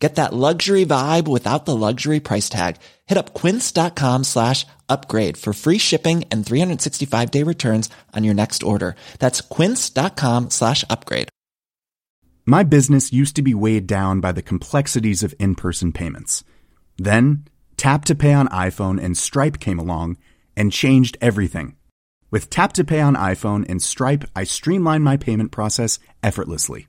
Get that luxury vibe without the luxury price tag. Hit up quince.com slash upgrade for free shipping and 365 day returns on your next order. That's quince.com slash upgrade. My business used to be weighed down by the complexities of in person payments. Then, Tap to Pay on iPhone and Stripe came along and changed everything. With Tap to Pay on iPhone and Stripe, I streamlined my payment process effortlessly.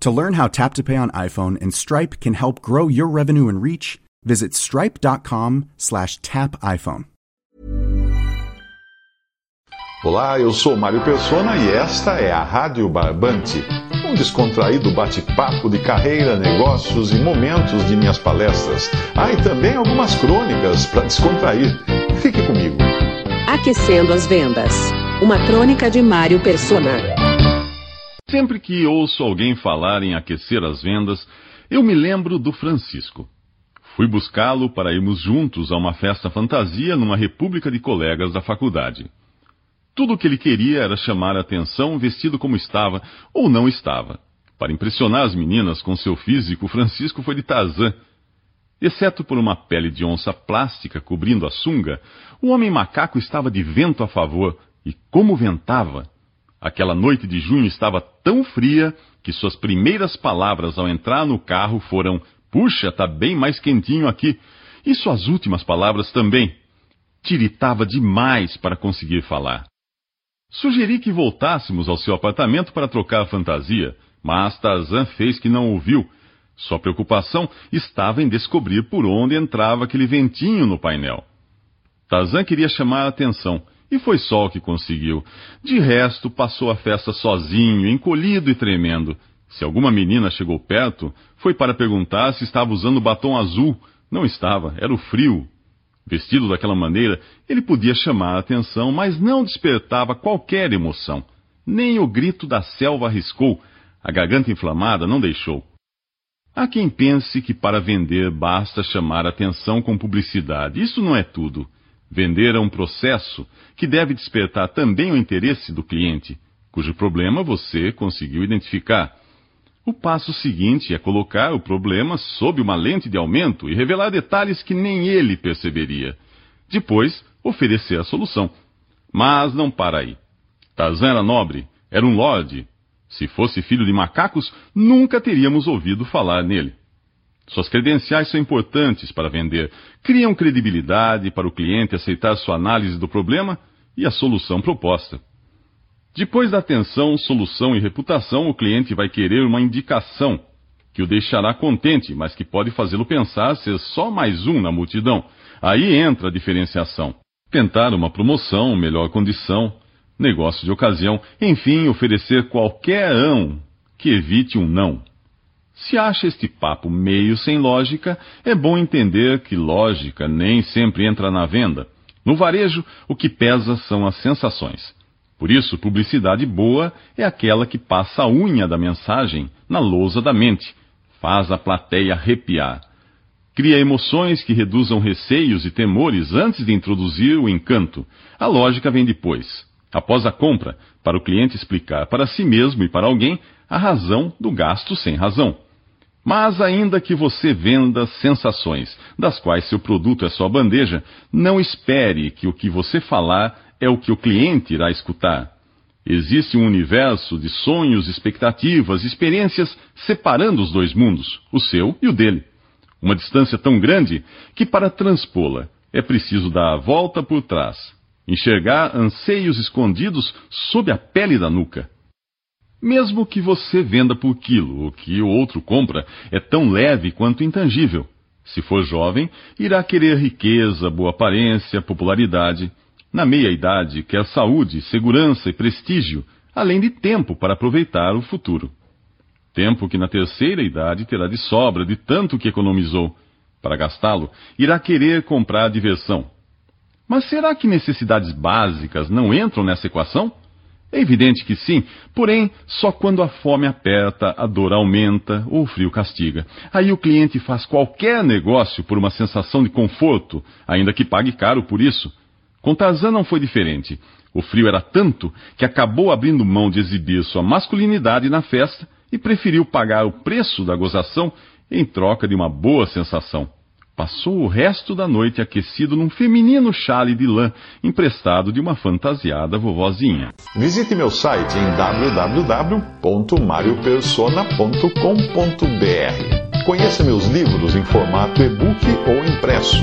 To learn how Tap to Pay on iPhone and Stripe can help grow your revenue and reach, visit stripe.com slash tap iPhone. Olá, eu sou Mário Persona e esta é a Rádio Barbante, um descontraído bate-papo de carreira, negócios e momentos de minhas palestras. Ah, e também algumas crônicas para descontrair. Fique comigo. Aquecendo as vendas. Uma crônica de Mário Persona. Sempre que ouço alguém falar em aquecer as vendas, eu me lembro do Francisco. Fui buscá-lo para irmos juntos a uma festa fantasia numa república de colegas da faculdade. Tudo o que ele queria era chamar a atenção vestido como estava ou não estava. Para impressionar as meninas com seu físico, Francisco foi de Tarzan. Exceto por uma pele de onça plástica cobrindo a sunga, o homem macaco estava de vento a favor, e como ventava! Aquela noite de junho estava tão fria que suas primeiras palavras ao entrar no carro foram: Puxa, tá bem mais quentinho aqui. E suas últimas palavras também. Tiritava demais para conseguir falar. Sugeri que voltássemos ao seu apartamento para trocar a fantasia, mas Tarzan fez que não ouviu. Sua preocupação estava em descobrir por onde entrava aquele ventinho no painel. Tarzan queria chamar a atenção, e foi só o que conseguiu. De resto, passou a festa sozinho, encolhido e tremendo. Se alguma menina chegou perto, foi para perguntar se estava usando batom azul. Não estava, era o frio. Vestido daquela maneira, ele podia chamar a atenção, mas não despertava qualquer emoção. Nem o grito da selva arriscou, a garganta inflamada não deixou. Há quem pense que para vender basta chamar atenção com publicidade. Isso não é tudo. Vender é um processo que deve despertar também o interesse do cliente, cujo problema você conseguiu identificar. O passo seguinte é colocar o problema sob uma lente de aumento e revelar detalhes que nem ele perceberia. Depois, oferecer a solução. Mas não para aí. Tarzan era nobre, era um lorde. Se fosse filho de macacos, nunca teríamos ouvido falar nele. Suas credenciais são importantes para vender, criam credibilidade para o cliente aceitar sua análise do problema e a solução proposta. Depois da atenção, solução e reputação, o cliente vai querer uma indicação que o deixará contente, mas que pode fazê-lo pensar ser só mais um na multidão. Aí entra a diferenciação. Tentar uma promoção, melhor condição, negócio de ocasião, enfim, oferecer qualquer ão que evite um não. Se acha este papo meio sem lógica, é bom entender que lógica nem sempre entra na venda. No varejo, o que pesa são as sensações. Por isso, publicidade boa é aquela que passa a unha da mensagem na lousa da mente, faz a plateia arrepiar. Cria emoções que reduzam receios e temores antes de introduzir o encanto. A lógica vem depois, após a compra, para o cliente explicar para si mesmo e para alguém a razão do gasto sem razão. Mas ainda que você venda sensações, das quais seu produto é sua bandeja, não espere que o que você falar é o que o cliente irá escutar. Existe um universo de sonhos, expectativas, experiências separando os dois mundos, o seu e o dele. Uma distância tão grande que, para transpô-la, é preciso dar a volta por trás, enxergar anseios escondidos sob a pele da nuca. Mesmo que você venda por quilo, o que o outro compra é tão leve quanto intangível. Se for jovem, irá querer riqueza, boa aparência, popularidade. Na meia-idade, quer saúde, segurança e prestígio, além de tempo para aproveitar o futuro. Tempo que na terceira idade terá de sobra de tanto que economizou. Para gastá-lo, irá querer comprar diversão. Mas será que necessidades básicas não entram nessa equação? É evidente que sim, porém, só quando a fome aperta, a dor aumenta ou o frio castiga. Aí o cliente faz qualquer negócio por uma sensação de conforto, ainda que pague caro por isso. Com Tarzan não foi diferente. O frio era tanto que acabou abrindo mão de exibir sua masculinidade na festa e preferiu pagar o preço da gozação em troca de uma boa sensação passou o resto da noite aquecido num feminino chale de lã emprestado de uma fantasiada vovozinha. Visite meu site em www.mariopersona.com.br. Conheça meus livros em formato e-book ou impresso.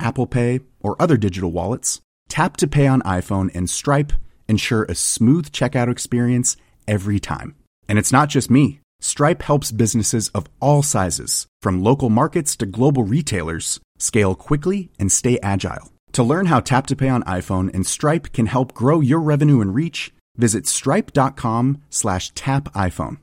Apple Pay, or other digital wallets, Tap to Pay on iPhone and Stripe ensure a smooth checkout experience every time. And it's not just me. Stripe helps businesses of all sizes, from local markets to global retailers, scale quickly and stay agile. To learn how Tap to Pay on iPhone and Stripe can help grow your revenue and reach, visit stripe.com slash tap iPhone.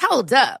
Hold up.